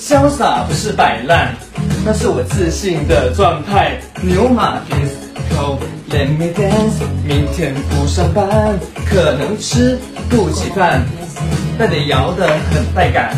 潇洒不是摆烂那是我自信的状态。牛马 disco let me dance 明天不上班可能吃不起饭但得摇得很带感。